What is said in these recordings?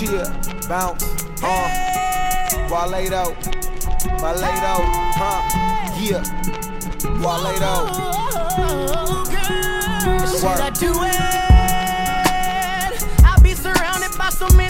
Chia, bounce, uh, while laid out, my laid out, huh, yeah, while laid out. Should I do it? I'll be surrounded by so many.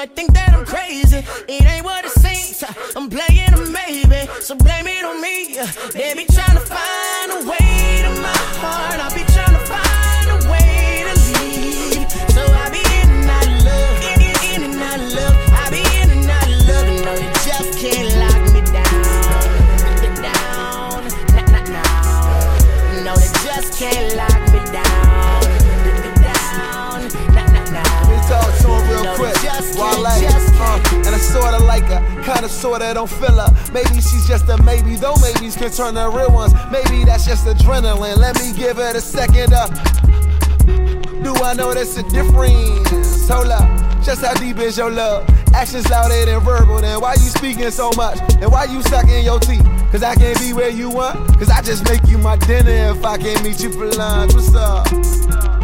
might think that I'm crazy. It ain't what it seems. I'm playing a maybe, so blame it on me. Let me try sorta like her, kinda sorta don't feel her. Maybe she's just a maybe, though maybes can turn to real ones. Maybe that's just adrenaline. Let me give her a second up. Do I know that's a difference? Hold up, just how deep is your love? Actions louder than verbal, then why you speaking so much? And why you sucking your teeth? Cause I can't be where you want, cause I just make you my dinner if I can't meet you for lunch. What's up?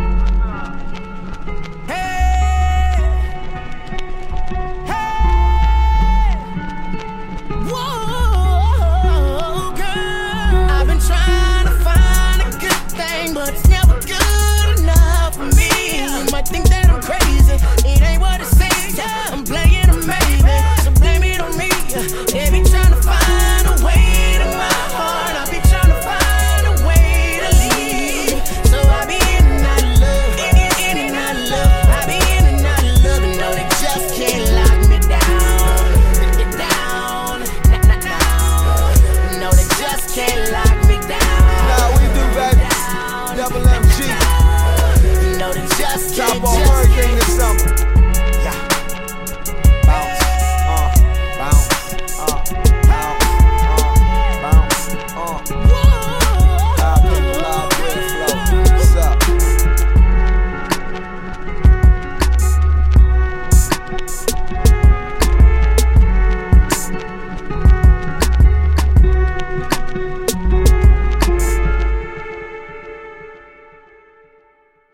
Just Top off everything this summer.